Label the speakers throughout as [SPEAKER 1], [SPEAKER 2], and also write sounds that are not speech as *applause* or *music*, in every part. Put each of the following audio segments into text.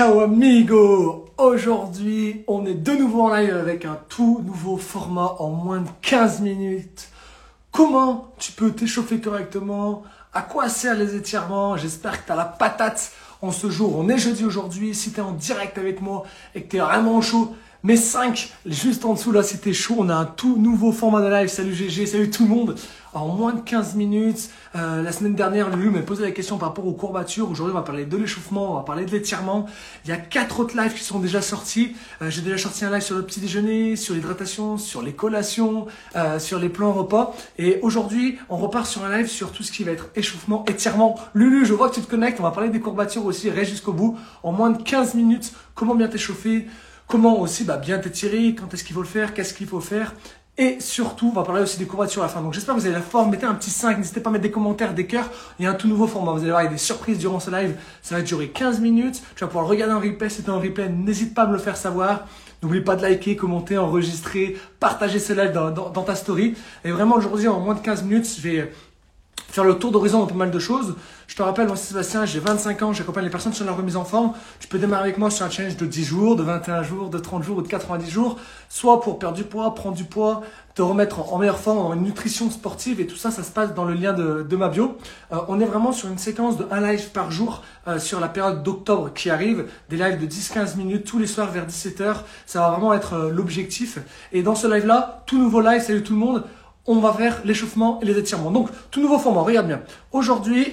[SPEAKER 1] Ciao amigo Aujourd'hui, on est de nouveau en live avec un tout nouveau format en moins de 15 minutes. Comment tu peux t'échauffer correctement? À quoi servent les étirements? J'espère que tu as la patate en ce jour. On est jeudi aujourd'hui. Si tu es en direct avec moi et que tu es vraiment chaud, mes 5, juste en dessous là, c'était chaud. On a un tout nouveau format de live. Salut GG, salut tout le monde. En moins de 15 minutes, euh, la semaine dernière, Lulu m'a posé la question par rapport aux courbatures. Aujourd'hui, on va parler de l'échauffement, on va parler de l'étirement. Il y a quatre autres lives qui sont déjà sortis. Euh, J'ai déjà sorti un live sur le petit déjeuner, sur l'hydratation, sur les collations, euh, sur les plans repas. Et aujourd'hui, on repart sur un live sur tout ce qui va être échauffement, étirement. Lulu, je vois que tu te connectes. On va parler des courbatures aussi. Reste jusqu'au bout. En moins de 15 minutes, comment bien t'échauffer? Comment aussi bah, bien t'étirer, quand est-ce qu'il faut le faire, qu'est-ce qu'il faut faire? Et surtout, on va parler aussi des courbatures à la fin. Donc j'espère que vous avez la forme. Mettez un petit 5, n'hésitez pas à mettre des commentaires, des cœurs. Il y a un tout nouveau format. Vous allez voir, il y a des surprises durant ce live. Ça va durer 15 minutes. Tu vas pouvoir regarder en replay. Si tu en replay, n'hésite pas à me le faire savoir. N'oublie pas de liker, commenter, enregistrer, partager ce live dans, dans, dans ta story. Et vraiment, aujourd'hui, en moins de 15 minutes, je vais faire le tour d'horizon dans pas mal de choses. Je te rappelle, moi c'est Sébastien, j'ai 25 ans, j'accompagne les personnes sur leur remise en forme. Tu peux démarrer avec moi sur un challenge de 10 jours, de 21 jours, de 30 jours ou de 90 jours, soit pour perdre du poids, prendre du poids, te remettre en meilleure forme, en nutrition sportive et tout ça, ça se passe dans le lien de, de ma bio. Euh, on est vraiment sur une séquence de un live par jour euh, sur la période d'octobre qui arrive, des lives de 10-15 minutes tous les soirs vers 17h. Ça va vraiment être euh, l'objectif. Et dans ce live-là, tout nouveau live, salut tout le monde on va faire l'échauffement et les étirements. Donc, tout nouveau format, regarde bien. Aujourd'hui,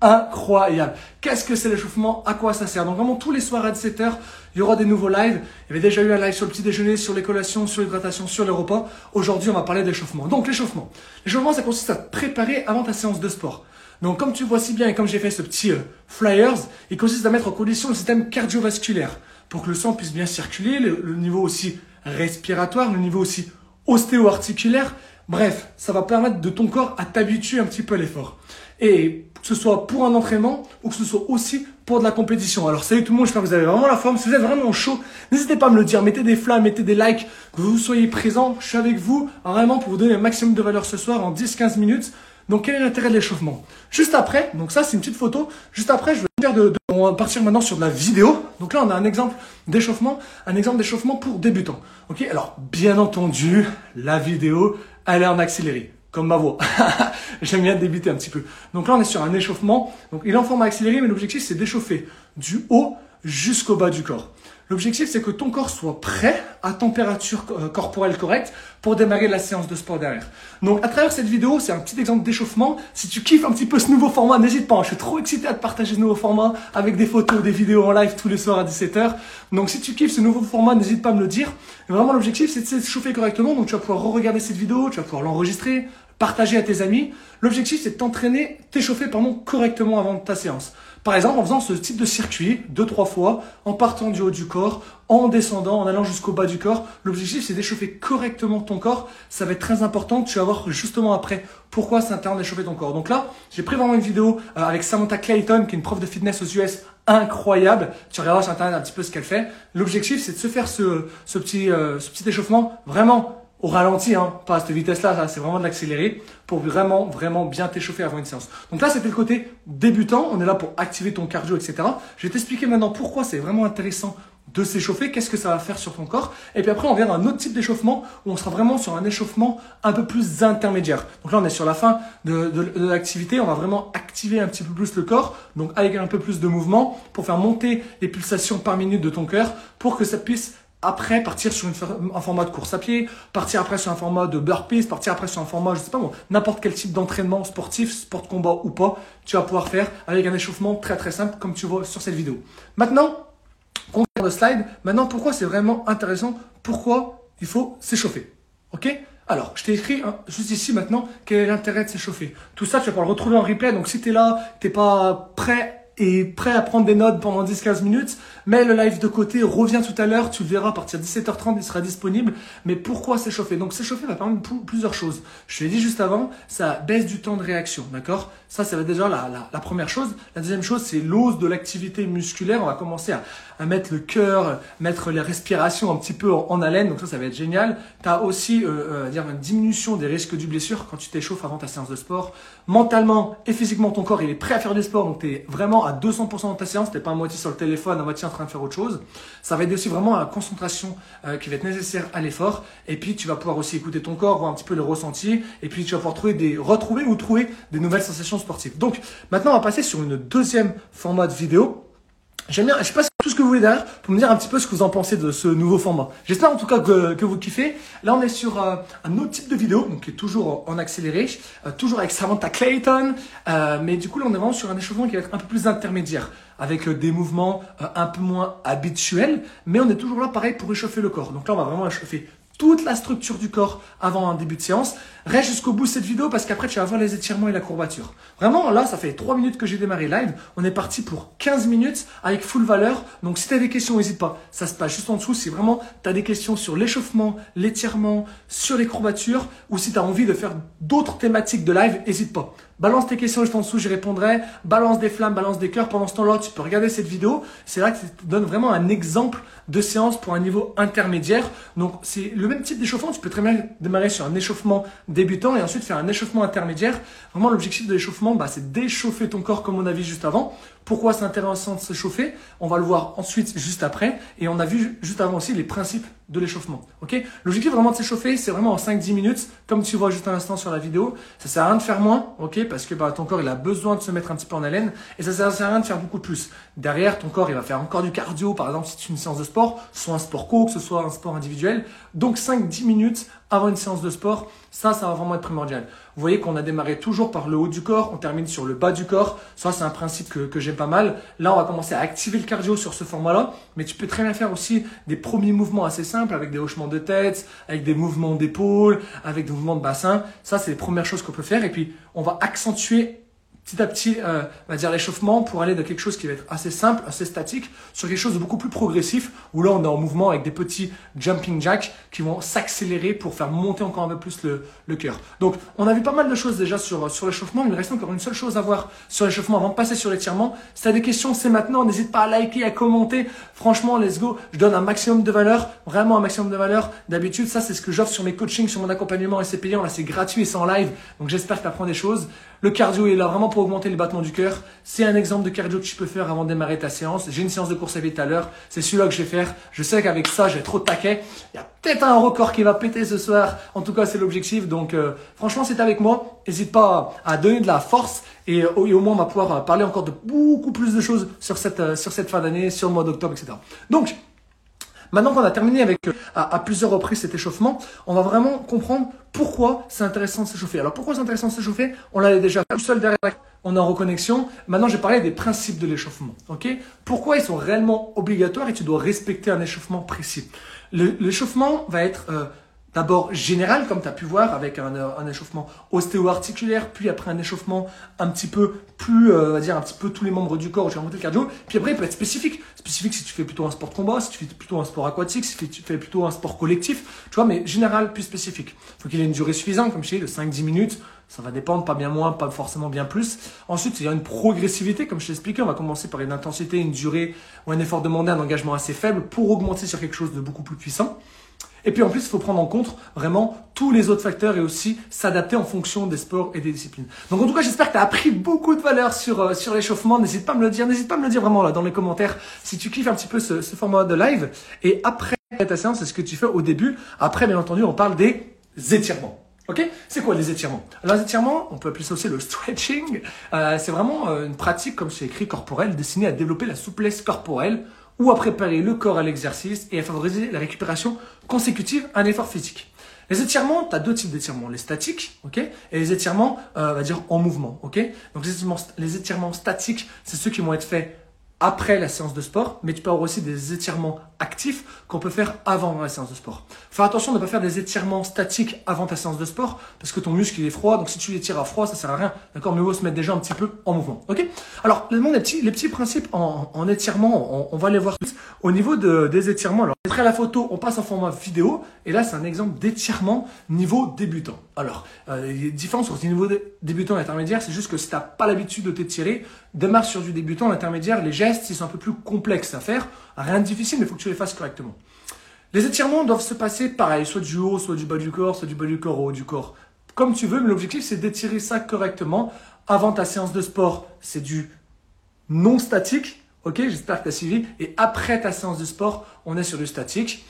[SPEAKER 1] incroyable. Qu'est-ce que c'est l'échauffement? À quoi ça sert? Donc, vraiment, tous les soirs à 17h, il y aura des nouveaux lives. Il y avait déjà eu un live sur le petit déjeuner, sur les collations, sur l'hydratation, sur les repas. Aujourd'hui, on va parler d'échauffement. Donc, l'échauffement. L'échauffement, ça consiste à te préparer avant ta séance de sport. Donc, comme tu vois si bien et comme j'ai fait ce petit euh, flyers, il consiste à mettre en condition le système cardiovasculaire pour que le sang puisse bien circuler, le, le niveau aussi respiratoire, le niveau aussi ostéo-articulaire Bref, ça va permettre de ton corps à t'habituer un petit peu à l'effort. Et que ce soit pour un entraînement ou que ce soit aussi pour de la compétition. Alors salut tout le monde, j'espère que vous avez vraiment la forme. Si vous êtes vraiment chaud, n'hésitez pas à me le dire. Mettez des flammes, mettez des likes, que vous soyez présents. Je suis avec vous vraiment pour vous donner un maximum de valeur ce soir en 10-15 minutes. Donc quel est l'intérêt de l'échauffement? Juste après, donc ça c'est une petite photo, juste après je vais faire de, de, on va partir maintenant sur de la vidéo. Donc là on a un exemple d'échauffement, un exemple d'échauffement pour débutants. Ok, alors bien entendu, la vidéo, elle est en accéléré, comme ma voix. *laughs* J'aime bien débuter un petit peu. Donc là on est sur un échauffement, donc il est en forme accéléré, mais l'objectif c'est d'échauffer du haut jusqu'au bas du corps. L'objectif, c'est que ton corps soit prêt à température euh, corporelle correcte pour démarrer la séance de sport derrière. Donc, à travers cette vidéo, c'est un petit exemple d'échauffement. Si tu kiffes un petit peu ce nouveau format, n'hésite pas. Je suis trop excité à te partager ce nouveau format avec des photos, des vidéos en live tous les soirs à 17h. Donc, si tu kiffes ce nouveau format, n'hésite pas à me le dire. Et vraiment, l'objectif, c'est de s'échauffer correctement. Donc, tu vas pouvoir re-regarder cette vidéo, tu vas pouvoir l'enregistrer, partager à tes amis. L'objectif, c'est de t'entraîner, t'échauffer, pardon, correctement avant ta séance. Par exemple, en faisant ce type de circuit deux, trois fois, en partant du haut du corps, en descendant, en allant jusqu'au bas du corps. L'objectif, c'est d'échauffer correctement ton corps. Ça va être très important. Tu vas voir justement après pourquoi c'est intéressant d'échauffer ton corps. Donc là, j'ai pris vraiment une vidéo euh, avec Samantha Clayton, qui est une prof de fitness aux US incroyable. Tu regarderas sur Internet un petit peu ce qu'elle fait. L'objectif, c'est de se faire ce, euh, ce petit échauffement vraiment au ralenti, hein, pas à cette vitesse-là, c'est vraiment de l'accélérer pour vraiment, vraiment bien t'échauffer avant une séance. Donc là, c'était le côté débutant, on est là pour activer ton cardio, etc. Je vais t'expliquer maintenant pourquoi c'est vraiment intéressant de s'échauffer, qu'est-ce que ça va faire sur ton corps. Et puis après, on vient d'un autre type d'échauffement où on sera vraiment sur un échauffement un peu plus intermédiaire. Donc là, on est sur la fin de, de, de l'activité, on va vraiment activer un petit peu plus le corps, donc avec un peu plus de mouvement pour faire monter les pulsations par minute de ton cœur pour que ça puisse après partir sur un format de course à pied, partir après sur un format de burpees, partir après sur un format, je sais pas n'importe quel type d'entraînement sportif, sport combat ou pas, tu vas pouvoir faire avec un échauffement très très simple comme tu vois sur cette vidéo. Maintenant, on le slide. Maintenant, pourquoi c'est vraiment intéressant? Pourquoi il faut s'échauffer? Ok? Alors, je t'ai écrit hein, juste ici maintenant quel est l'intérêt de s'échauffer? Tout ça, tu vas pouvoir le retrouver en replay. Donc, si tu es là, tu pas prêt et prêt à prendre des notes pendant 10-15 minutes, mets le live de côté, reviens tout à l'heure, tu le verras à partir de 17h30, il sera disponible. Mais pourquoi s'échauffer? Donc s'échauffer va permettre plusieurs choses. Je l'ai dit juste avant, ça baisse du temps de réaction, d'accord? Ça, ça va déjà la, la, première chose. La deuxième chose, c'est l'ose de l'activité musculaire. On va commencer à, à mettre le cœur, mettre les respirations un petit peu en, haleine. Donc ça, ça va être génial. Tu as aussi euh, euh, dire une diminution des risques du blessure quand tu t'échauffes avant ta séance de sport. Mentalement et physiquement, ton corps, il est prêt à faire du sport. Donc tu es vraiment à 200% dans ta séance. Tu pas à moitié sur le téléphone, à moitié en train de faire autre chose. Ça va aider aussi vraiment à la concentration euh, qui va être nécessaire à l'effort. Et puis, tu vas pouvoir aussi écouter ton corps, voir un petit peu le ressenti. Et puis, tu vas pouvoir trouver des, retrouver ou trouver des nouvelles sensations sportives. Donc, maintenant, on va passer sur une deuxième format de vidéo. J'aime bien, je sais pas tout ce que vous voulez derrière pour me dire un petit peu ce que vous en pensez de ce nouveau format. J'espère en tout cas que, que, vous kiffez. Là, on est sur euh, un autre type de vidéo, donc qui est toujours en accéléré, euh, toujours avec Samantha Clayton, euh, mais du coup là, on est vraiment sur un échauffement qui va être un peu plus intermédiaire, avec des mouvements un peu moins habituels, mais on est toujours là pareil pour échauffer le corps. Donc là, on va vraiment échauffer toute la structure du corps avant un début de séance. Reste jusqu'au bout de cette vidéo parce qu'après tu vas voir les étirements et la courbature. Vraiment, là, ça fait 3 minutes que j'ai démarré live. On est parti pour 15 minutes avec full valeur. Donc si tu as des questions, n'hésite pas. Ça se passe juste en dessous. Si vraiment tu as des questions sur l'échauffement, l'étirement, sur les courbatures ou si tu as envie de faire d'autres thématiques de live, n'hésite pas. Balance tes questions juste en dessous, j'y répondrai. Balance des flammes, balance des cœurs. Pendant ce temps-là, tu peux regarder cette vidéo. C'est là que ça te donne vraiment un exemple de séance pour un niveau intermédiaire. Donc, c'est le même type d'échauffement. Tu peux très bien démarrer sur un échauffement débutant et ensuite faire un échauffement intermédiaire. Vraiment, l'objectif de l'échauffement, bah, c'est d'échauffer ton corps comme on a vu juste avant. Pourquoi c'est intéressant de s'échauffer On va le voir ensuite, juste après. Et on a vu juste avant aussi les principes de l'échauffement. Ok? L'objectif vraiment de s'échauffer, c'est vraiment en 5-10 minutes, comme tu vois juste un instant sur la vidéo. Ça sert à rien de faire moins, Parce que bah, ton corps, il a besoin de se mettre un petit peu en haleine. Et ça sert à rien de faire beaucoup plus. Derrière, ton corps, il va faire encore du cardio, par exemple, si tu une séance de sport, soit un sport co, que ce soit un sport individuel. Donc 5-10 minutes avant une séance de sport, ça, ça va vraiment être primordial. Vous voyez qu'on a démarré toujours par le haut du corps, on termine sur le bas du corps. Ça, c'est un principe que, que j'aime pas mal. Là, on va commencer à activer le cardio sur ce format-là, mais tu peux très bien faire aussi des premiers mouvements assez simples avec des hochements de tête, avec des mouvements d'épaule, avec des mouvements de bassin. Ça, c'est les premières choses qu'on peut faire. Et puis, on va accentuer petit à petit, euh, on va dire l'échauffement pour aller de quelque chose qui va être assez simple, assez statique, sur quelque chose de beaucoup plus progressif, où là on est en mouvement avec des petits jumping jacks qui vont s'accélérer pour faire monter encore un peu plus le, le cœur. Donc on a vu pas mal de choses déjà sur, sur l'échauffement, il reste encore une seule chose à voir sur l'échauffement avant de passer sur l'étirement. Si tu as des questions, c'est maintenant, n'hésite pas à liker, à commenter. Franchement, let's go, je donne un maximum de valeur, vraiment un maximum de valeur. D'habitude, ça c'est ce que j'offre sur mes coachings, sur mon accompagnement et c'est payant, là c'est gratuit et c'est en live, donc j'espère que tu apprends des choses. Le cardio est là vraiment pour augmenter les battements du cœur. C'est un exemple de cardio que tu peux faire avant de démarrer ta séance. J'ai une séance de course à pied tout à l'heure. C'est celui-là que je vais faire. Je sais qu'avec ça, j'ai trop de taquet. Il y a peut-être un record qui va péter ce soir. En tout cas, c'est l'objectif. Donc, euh, franchement, c'est avec moi. N'hésite pas à donner de la force. Et, euh, au moins, on va pouvoir parler encore de beaucoup plus de choses sur cette, euh, sur cette fin d'année, sur le mois d'octobre, etc. Donc, Maintenant qu'on a terminé avec à, plusieurs reprises cet échauffement, on va vraiment comprendre pourquoi c'est intéressant de s'échauffer. Alors pourquoi c'est intéressant de s'échauffer? On l'avait déjà tout seul derrière, on est en reconnexion. Maintenant, j'ai parlé des principes de l'échauffement. Ok? Pourquoi ils sont réellement obligatoires et tu dois respecter un échauffement précis? L'échauffement va être euh, D'abord général, comme tu as pu voir, avec un, un échauffement ostéo-articulaire, puis après un échauffement un petit peu plus, euh, on va dire, un petit peu tous les membres du corps vas monter le cardio. Puis après, il peut être spécifique. Spécifique si tu fais plutôt un sport de combat, si tu fais plutôt un sport aquatique, si tu fais plutôt un sport collectif, tu vois, mais général, plus spécifique. Il faut qu'il ait une durée suffisante, comme je dis, de 5-10 minutes. Ça va dépendre, pas bien moins, pas forcément bien plus. Ensuite, il y a une progressivité, comme je t'ai expliqué. On va commencer par une intensité, une durée ou un effort demandé, un engagement assez faible pour augmenter sur quelque chose de beaucoup plus puissant. Et puis en plus, il faut prendre en compte vraiment tous les autres facteurs et aussi s'adapter en fonction des sports et des disciplines. Donc en tout cas, j'espère que tu as appris beaucoup de valeur sur, euh, sur l'échauffement. N'hésite pas à me le dire, n'hésite pas à me le dire vraiment là dans les commentaires si tu kiffes un petit peu ce, ce format de live. Et après ta séance, c'est ce que tu fais au début. Après, bien entendu, on parle des étirements. Ok? C'est quoi les étirements? Alors les étirements, on peut appeler ça aussi le stretching. Euh, c'est vraiment euh, une pratique, comme c'est écrit, corporelle, destinée à développer la souplesse corporelle ou à préparer le corps à l'exercice et à favoriser la récupération consécutive à un effort physique. Les étirements, tu as deux types d'étirements, les statiques, ok, et les étirements, euh, on va dire en mouvement, ok. Donc les étirements, les étirements statiques, c'est ceux qui vont être faits après la séance de sport, mais tu peux avoir aussi des étirements actifs qu'on peut faire avant la séance de sport. Faire attention de ne pas faire des étirements statiques avant ta séance de sport, parce que ton muscle il est froid, donc si tu l'étires à froid, ça sert à rien. D'accord Mieux vaut se mettre déjà un petit peu en mouvement. Ok? Alors, les petits, les petits principes en, en étirement, on, va les voir au niveau de, des étirements. Alors, après la photo, on passe en format vidéo, et là, c'est un exemple d'étirement niveau débutant. Alors, euh, il y a une différence entre niveau débutant et intermédiaire, c'est juste que si tu n'as pas l'habitude de t'étirer, démarre sur du débutant, l'intermédiaire, les gestes, ils sont un peu plus complexes à faire. Rien de difficile, mais il faut que tu les fasses correctement. Les étirements doivent se passer pareil, soit du haut, soit du bas du corps, soit du bas du corps au haut du corps. Comme tu veux, mais l'objectif, c'est d'étirer ça correctement. Avant ta séance de sport, c'est du non statique. Ok, j'espère que tu as suivi. Et après ta séance de sport, on est sur du statique.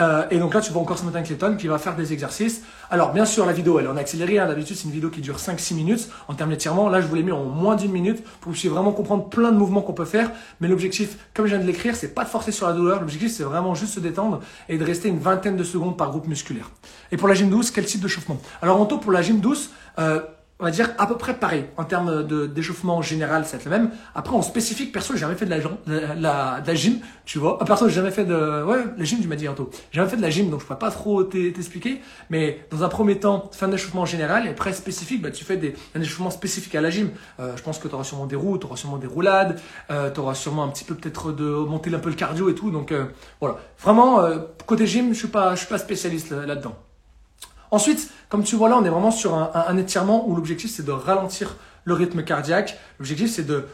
[SPEAKER 1] Euh, et donc là, tu vois encore ce matin Clayton qui va faire des exercices. Alors, bien sûr, la vidéo, elle est en accéléré. Hein. D'habitude, c'est une vidéo qui dure 5-6 minutes en termes d'étirement. Là, je vous l'ai mis en moins d'une minute pour que vous puissiez vraiment comprendre plein de mouvements qu'on peut faire. Mais l'objectif, comme je viens de l'écrire, c'est pas de forcer sur la douleur. L'objectif, c'est vraiment juste se détendre et de rester une vingtaine de secondes par groupe musculaire. Et pour la gym douce, quel type de chauffement? Alors, en tout, pour la gym douce, euh, on va dire à peu près pareil en termes de d'échauffement général, c'est le même. Après en spécifique, perso, j'ai jamais fait de la, gym, tu vois. Ah, perso, j'ai jamais fait de ouais, la gym, tu m'as dit bientôt. J'ai jamais fait de la gym, donc je pourrais pas trop t'expliquer. Mais dans un premier temps, faire un échauffement général et après spécifique, bah tu fais des un échauffement spécifique à la gym. Euh, je pense que tu auras sûrement des roues, tu auras sûrement des roulades, euh, tu auras sûrement un petit peu peut-être de monter un peu le cardio et tout. Donc euh, voilà, vraiment euh, côté gym, je suis pas je suis pas spécialiste là-dedans. Ensuite, comme tu vois là, on est vraiment sur un, étirement où l'objectif c'est de ralentir le rythme cardiaque. L'objectif c'est de...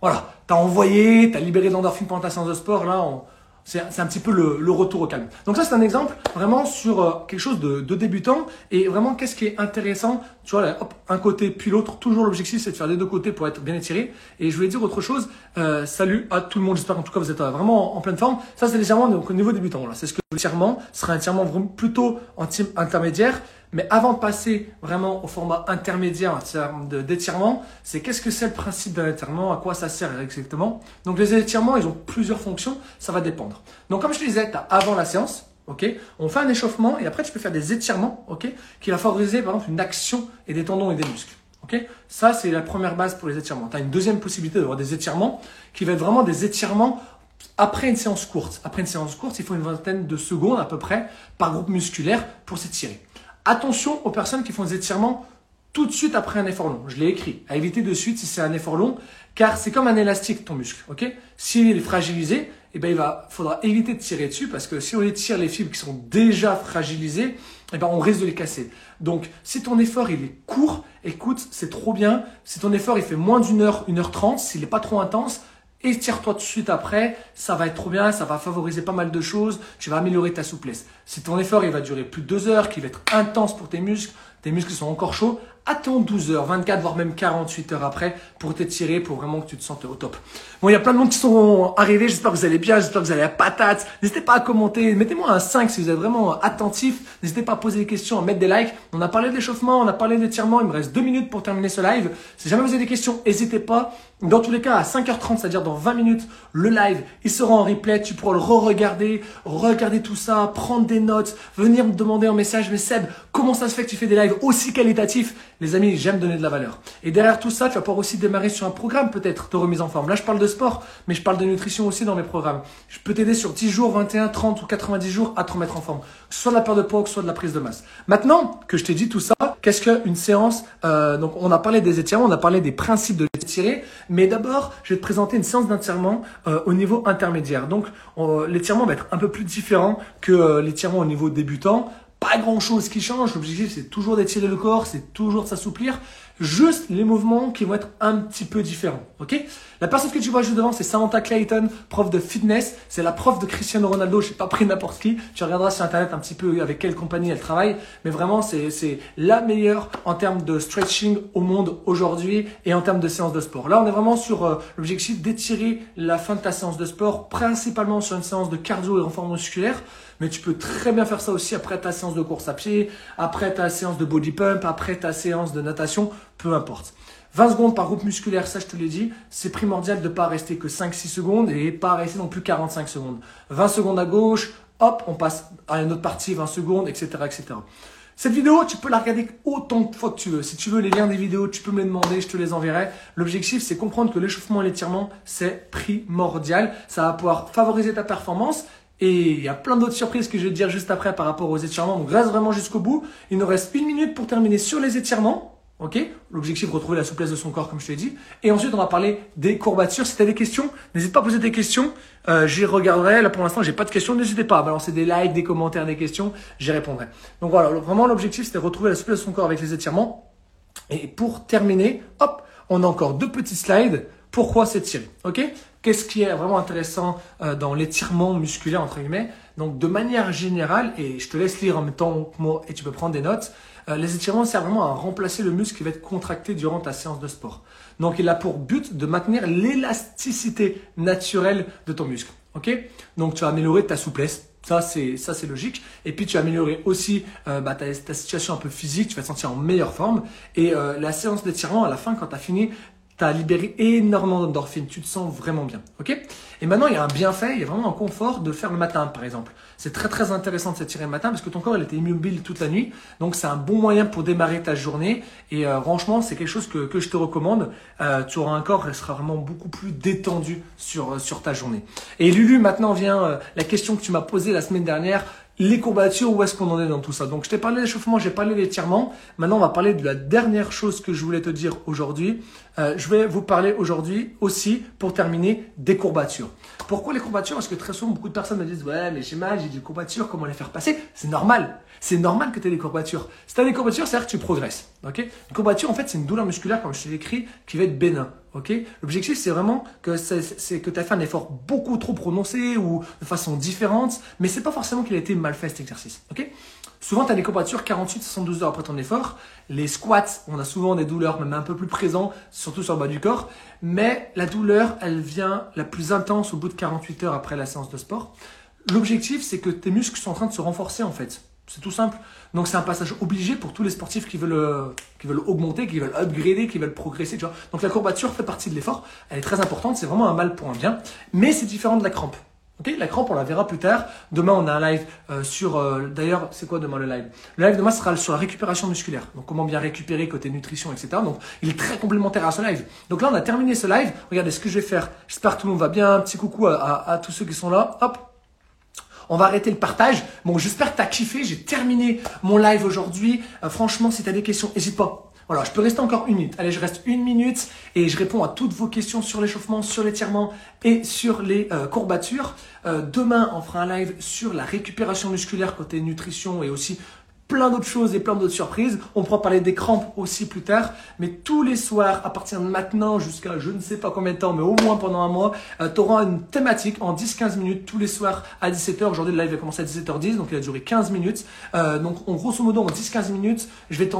[SPEAKER 1] Voilà, t'as envoyé, t'as libéré de l'endorphine pendant ta séance de sport. Là, on, c'est un petit peu le, retour au calme. Donc ça, c'est un exemple vraiment sur euh, quelque chose de, débutant. Et vraiment, qu'est-ce qui est intéressant? Tu vois, hop, un côté puis l'autre. Toujours l'objectif, c'est de faire les deux côtés pour être bien étiré. Et je voulais dire autre chose. Euh, salut à tout le monde. J'espère qu'en tout cas, vous êtes euh, vraiment en pleine forme. Ça, c'est légèrement donc, au niveau débutant. C'est ce que l'étirement sera un étirement plutôt en team intermédiaire. Mais avant de passer vraiment au format intermédiaire en termes d'étirement, c'est qu'est-ce que c'est le principe d'un étirement, à quoi ça sert exactement. Donc les étirements, ils ont plusieurs fonctions, ça va dépendre. Donc comme je te disais, as avant la séance, ok, on fait un échauffement et après tu peux faire des étirements, ok, qui va favoriser par exemple une action et des tendons et des muscles. Ok, ça c'est la première base pour les étirements. Tu as une deuxième possibilité d'avoir des étirements qui va être vraiment des étirements après une séance courte. Après une séance courte, il faut une vingtaine de secondes à peu près par groupe musculaire pour s'étirer. Attention aux personnes qui font des étirements tout de suite après un effort long. Je l'ai écrit. À éviter de suite si c'est un effort long, car c'est comme un élastique ton muscle. Ok? S'il est fragilisé, eh ben il va, faudra éviter de tirer dessus parce que si on étire les fibres qui sont déjà fragilisées, eh ben on risque de les casser. Donc si ton effort il est court, écoute, c'est trop bien. Si ton effort il fait moins d'une heure, une heure trente, s'il n'est pas trop intense, Étire-toi tout de suite après, ça va être trop bien, ça va favoriser pas mal de choses, tu vas améliorer ta souplesse. Si ton effort il va durer plus de deux heures, qu'il va être intense pour tes muscles, tes muscles sont encore chauds, attends 12 heures, 24, voire même 48 heures après pour t'étirer, pour vraiment que tu te sentes au top. Bon, il y a plein de monde qui sont arrivés, j'espère que vous allez bien, j'espère que vous allez à patate. N'hésitez pas à commenter, mettez-moi un 5 si vous êtes vraiment attentif. N'hésitez pas à poser des questions, à mettre des likes. On a parlé d'échauffement, on a parlé d'étirement, il me reste deux minutes pour terminer ce live. Si jamais vous avez des questions, n'hésitez pas. Dans tous les cas, à 5h30, c'est-à-dire dans 20 minutes, le live, il sera en replay. Tu pourras le re-regarder, regarder tout ça, prendre des notes, venir me demander en message, mais Seb, comment ça se fait que tu fais des lives aussi qualitatifs Les amis, j'aime donner de la valeur. Et derrière tout ça, tu vas pouvoir aussi démarrer sur un programme peut-être de remise en forme. Là, je parle de sport, mais je parle de nutrition aussi dans mes programmes. Je peux t'aider sur 10 jours, 21, 30 ou 90 jours à te remettre en forme. Soit de la perte de poids, soit de la prise de masse. Maintenant que je t'ai dit tout ça, qu'est-ce qu'une séance euh, Donc, on a parlé des étirements, on a parlé des principes de l'étirer. Mais d'abord, je vais te présenter une séance d'étirement euh, au niveau intermédiaire. Donc, l'étirement va être un peu plus différent que euh, l'étirement au niveau débutant pas grand chose qui change. L'objectif, c'est toujours d'étirer le corps, c'est toujours de s'assouplir. Juste les mouvements qui vont être un petit peu différents. Ok? La personne que tu vois juste devant, c'est Samantha Clayton, prof de fitness. C'est la prof de Cristiano Ronaldo. Je n'ai pas pris n'importe qui. Tu regarderas sur internet un petit peu avec quelle compagnie elle travaille. Mais vraiment, c'est la meilleure en termes de stretching au monde aujourd'hui et en termes de séance de sport. Là, on est vraiment sur euh, l'objectif d'étirer la fin de ta séance de sport, principalement sur une séance de cardio et renfort musculaire. Mais tu peux très bien faire ça aussi après ta séance de course à pied, après ta séance de body pump, après ta séance de natation, peu importe. 20 secondes par groupe musculaire, ça je te l'ai dit, c'est primordial de ne pas rester que 5-6 secondes et pas rester non plus 45 secondes. 20 secondes à gauche, hop, on passe à une autre partie, 20 secondes, etc. etc. Cette vidéo, tu peux la regarder autant de fois que tu veux. Si tu veux les liens des vidéos, tu peux me les demander, je te les enverrai. L'objectif, c'est comprendre que l'échauffement et l'étirement, c'est primordial. Ça va pouvoir favoriser ta performance. Et il y a plein d'autres surprises que je vais te dire juste après par rapport aux étirements. Donc reste vraiment jusqu'au bout. Il nous reste une minute pour terminer sur les étirements. Ok? L'objectif, retrouver la souplesse de son corps, comme je t'ai dit. Et ensuite, on va parler des courbatures. Si tu as des questions, n'hésite pas à poser des questions. Euh, j'y regarderai. Là, pour l'instant, j'ai pas de questions. N'hésitez pas à balancer des likes, des commentaires, des questions. J'y répondrai. Donc voilà, vraiment, l'objectif, c'était retrouver la souplesse de son corps avec les étirements. Et pour terminer, hop, on a encore deux petits slides. Pourquoi s'étirer Ok? Qu'est-ce qui est vraiment intéressant euh, dans l'étirement musculaire, entre guillemets? Donc, de manière générale, et je te laisse lire en même temps que moi et tu peux prendre des notes, euh, les étirements servent vraiment à remplacer le muscle qui va être contracté durant ta séance de sport. Donc, il a pour but de maintenir l'élasticité naturelle de ton muscle. Ok? Donc, tu vas améliorer ta souplesse. Ça, c'est ça, c'est logique. Et puis, tu vas améliorer aussi euh, bah, ta, situation un peu physique. Tu vas te sentir en meilleure forme. Et la séance d'étirement, à la fin, quand tu as fini, tu as libéré énormément d'endorphines, tu te sens vraiment bien. ok? Et maintenant, il y a un bienfait, il y a vraiment un confort de faire le matin, par exemple. C'est très très intéressant de s'étirer le matin parce que ton corps il était immobile toute la nuit. Donc c'est un bon moyen pour démarrer ta journée. Et euh, franchement, c'est quelque chose que, que je te recommande. Euh, tu auras un corps qui sera vraiment beaucoup plus détendu sur, euh, sur ta journée. Et Lulu, maintenant vient la question que tu m'as posée la semaine dernière les courbatures, où est-ce qu'on en est dans tout ça? Donc, je t'ai parlé d'échauffement, j'ai parlé d'étirement. Maintenant, on va parler de la dernière chose que je voulais te dire aujourd'hui. Euh, je vais vous parler aujourd'hui aussi, pour terminer, des courbatures. Pourquoi les courbatures? Parce que très souvent, beaucoup de personnes me disent Ouais, mais j'ai mal, j'ai des courbatures, comment les faire passer C'est normal. C'est normal que tu aies des courbatures. Si tu as des courbatures, c'est-à-dire que tu progresses. ok? Une courbature, en fait, c'est une douleur musculaire, comme je t'ai écrit, qui va être bénin. ok? L'objectif, c'est vraiment que, c'est, tu as fait un effort beaucoup trop prononcé ou de façon différente, mais c'est pas forcément qu'il a été mal fait cet exercice. ok? Souvent, tu as des courbatures 48-72 heures après ton effort. Les squats, on a souvent des douleurs, même un peu plus présentes, surtout sur le bas du corps. Mais la douleur, elle vient la plus intense au bout de 48 heures après la séance de sport. L'objectif, c'est que tes muscles sont en train de se renforcer en fait. C'est tout simple. Donc c'est un passage obligé pour tous les sportifs qui veulent, euh, qui veulent augmenter, qui veulent upgrader, qui veulent progresser. Donc la courbature fait partie de l'effort. Elle est très importante. C'est vraiment un mal pour un bien. Mais c'est différent de la crampe. Okay la crampe, on la verra plus tard. Demain, on a un live euh, sur. Euh, d'ailleurs, c'est quoi demain le live? Le live demain sera sur la récupération musculaire. Donc, comment bien récupérer côté nutrition, etc. Donc, il est très complémentaire à ce live. Donc là, on a terminé ce live. Regardez ce que je vais faire. J'espère tout le monde va bien. Un petit coucou à, à tous ceux qui sont là. Hop, on va arrêter le partage. Bon, j'espère que tu as kiffé. J'ai terminé mon live aujourd'hui. Euh, franchement, si tu as des questions, n'hésite pas. Voilà, je peux rester encore une minute. Allez, je reste une minute et je réponds à toutes vos questions sur l'échauffement, sur l'étirement et sur les euh, courbatures. Euh, demain, on fera un live sur la récupération musculaire côté nutrition et aussi plein d'autres choses et plein d'autres surprises. On pourra parler des crampes aussi plus tard. Mais tous les soirs, à partir de maintenant jusqu'à je ne sais pas combien de temps, mais au moins pendant un mois, euh, tu auras une thématique en 10-15 minutes tous les soirs à 17h. Aujourd'hui, le live va commencer à 17h10, donc il a duré 15 minutes. Euh, donc en grosso modo, en 10-15 minutes, je vais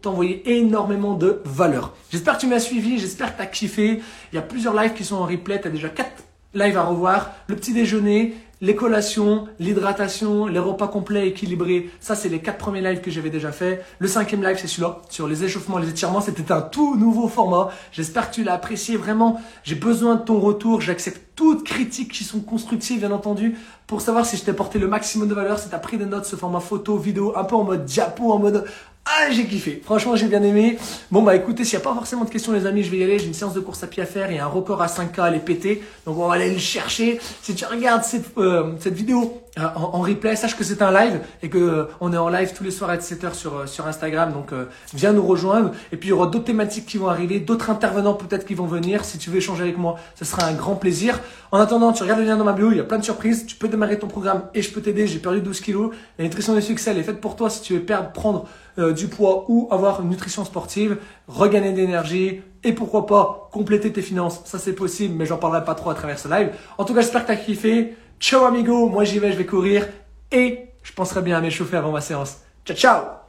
[SPEAKER 1] t'envoyer énormément de valeur. J'espère que tu m'as suivi, j'espère que tu as kiffé. Il y a plusieurs lives qui sont en replay. Tu as déjà 4 lives à revoir. Le petit déjeuner, les collations, l'hydratation, les repas complets équilibrés. Ça, c'est les quatre premiers lives que j'avais déjà fait. Le cinquième live, c'est celui-là, sur les échauffements, les étirements. C'était un tout nouveau format. J'espère que tu l'as apprécié vraiment. J'ai besoin de ton retour. J'accepte toutes critiques qui sont constructives, bien entendu, pour savoir si je t'ai porté le maximum de valeur, si tu as pris des notes, ce format photo, vidéo, un peu en mode diapo, en mode ah, j'ai kiffé. Franchement, j'ai bien aimé. Bon, bah écoutez, s'il n'y a pas forcément de questions, les amis, je vais y aller. J'ai une séance de course à pied à faire. A un record à 5K à aller péter. Donc, on va aller le chercher. Si tu regardes cette, euh, cette vidéo euh, en, replay, sache que c'est un live et que euh, on est en live tous les soirs à 17h sur, sur Instagram. Donc, viens nous rejoindre. Et puis, il y aura d'autres thématiques qui vont arriver, d'autres intervenants peut-être qui vont venir. Si tu veux échanger avec moi, ce sera un grand plaisir. En attendant, tu regardes le lien dans ma bio. Il y a plein de surprises. Tu peux démarrer ton programme et je peux t'aider. J'ai perdu 12 kilos. La nutrition des succès, elle est faite pour toi si tu veux perdre, prendre euh, du poids ou avoir une nutrition sportive, regagner d'énergie et pourquoi pas compléter tes finances. Ça c'est possible, mais j'en parlerai pas trop à travers ce live. En tout cas, j'espère que tu as kiffé. Ciao amigo, moi j'y vais, je vais courir. Et je penserai bien à m'échauffer avant ma séance. Ciao ciao